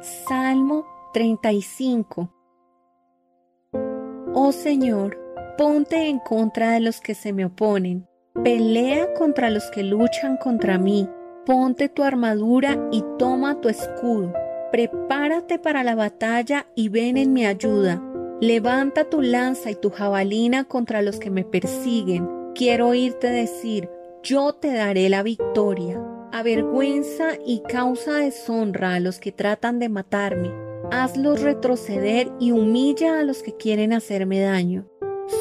Salmo 35 Oh Señor, ponte en contra de los que se me oponen, pelea contra los que luchan contra mí, ponte tu armadura y toma tu escudo, prepárate para la batalla y ven en mi ayuda, levanta tu lanza y tu jabalina contra los que me persiguen, quiero oírte decir, yo te daré la victoria avergüenza y causa deshonra a los que tratan de matarme. Hazlos retroceder y humilla a los que quieren hacerme daño.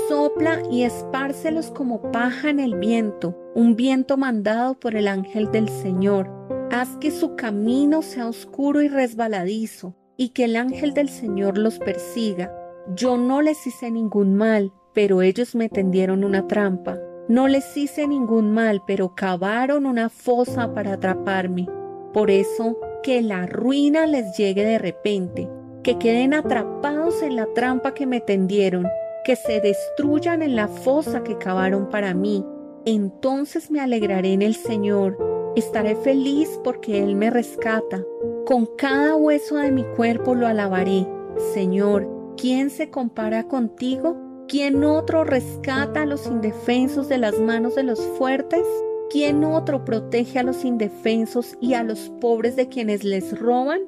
Sopla y espárcelos como paja en el viento, un viento mandado por el ángel del Señor. Haz que su camino sea oscuro y resbaladizo, y que el ángel del Señor los persiga. Yo no les hice ningún mal, pero ellos me tendieron una trampa. No les hice ningún mal, pero cavaron una fosa para atraparme. Por eso, que la ruina les llegue de repente, que queden atrapados en la trampa que me tendieron, que se destruyan en la fosa que cavaron para mí. Entonces me alegraré en el Señor, estaré feliz porque Él me rescata. Con cada hueso de mi cuerpo lo alabaré. Señor, ¿quién se compara contigo? ¿Quién otro rescata a los indefensos de las manos de los fuertes? ¿Quién otro protege a los indefensos y a los pobres de quienes les roban?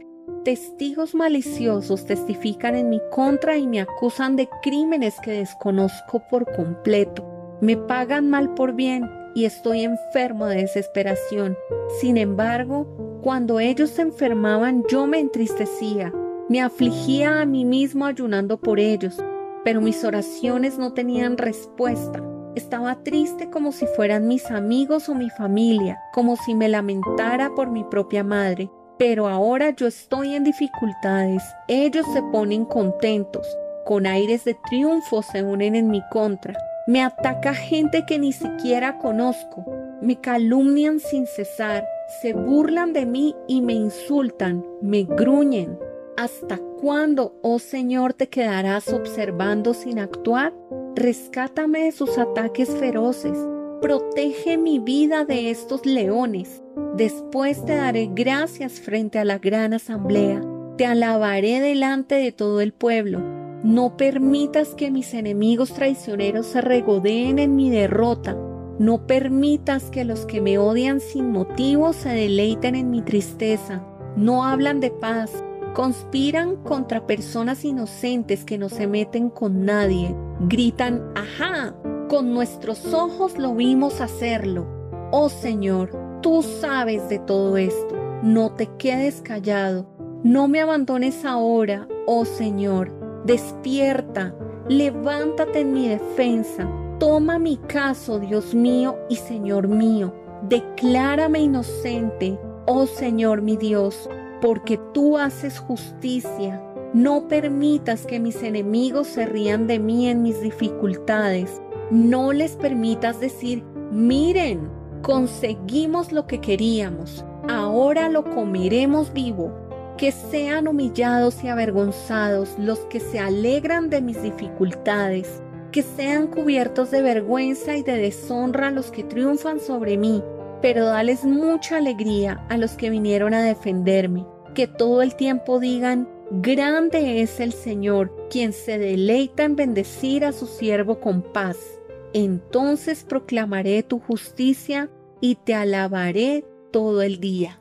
Testigos maliciosos testifican en mi contra y me acusan de crímenes que desconozco por completo. Me pagan mal por bien y estoy enfermo de desesperación. Sin embargo, cuando ellos se enfermaban yo me entristecía, me afligía a mí mismo ayunando por ellos pero mis oraciones no tenían respuesta. Estaba triste como si fueran mis amigos o mi familia, como si me lamentara por mi propia madre. Pero ahora yo estoy en dificultades, ellos se ponen contentos, con aires de triunfo se unen en mi contra. Me ataca gente que ni siquiera conozco, me calumnian sin cesar, se burlan de mí y me insultan, me gruñen. ¿Hasta cuándo, oh Señor, te quedarás observando sin actuar? Rescátame de sus ataques feroces. Protege mi vida de estos leones. Después te daré gracias frente a la gran asamblea. Te alabaré delante de todo el pueblo. No permitas que mis enemigos traicioneros se regodeen en mi derrota. No permitas que los que me odian sin motivo se deleiten en mi tristeza. No hablan de paz, Conspiran contra personas inocentes que no se meten con nadie. Gritan, ajá, con nuestros ojos lo vimos hacerlo. Oh Señor, tú sabes de todo esto. No te quedes callado. No me abandones ahora, oh Señor. Despierta, levántate en mi defensa. Toma mi caso, Dios mío y Señor mío. Declárame inocente, oh Señor mi Dios porque tú haces justicia. No permitas que mis enemigos se rían de mí en mis dificultades. No les permitas decir, miren, conseguimos lo que queríamos, ahora lo comeremos vivo. Que sean humillados y avergonzados los que se alegran de mis dificultades, que sean cubiertos de vergüenza y de deshonra los que triunfan sobre mí pero dales mucha alegría a los que vinieron a defenderme, que todo el tiempo digan, grande es el Señor, quien se deleita en bendecir a su siervo con paz. Entonces proclamaré tu justicia y te alabaré todo el día.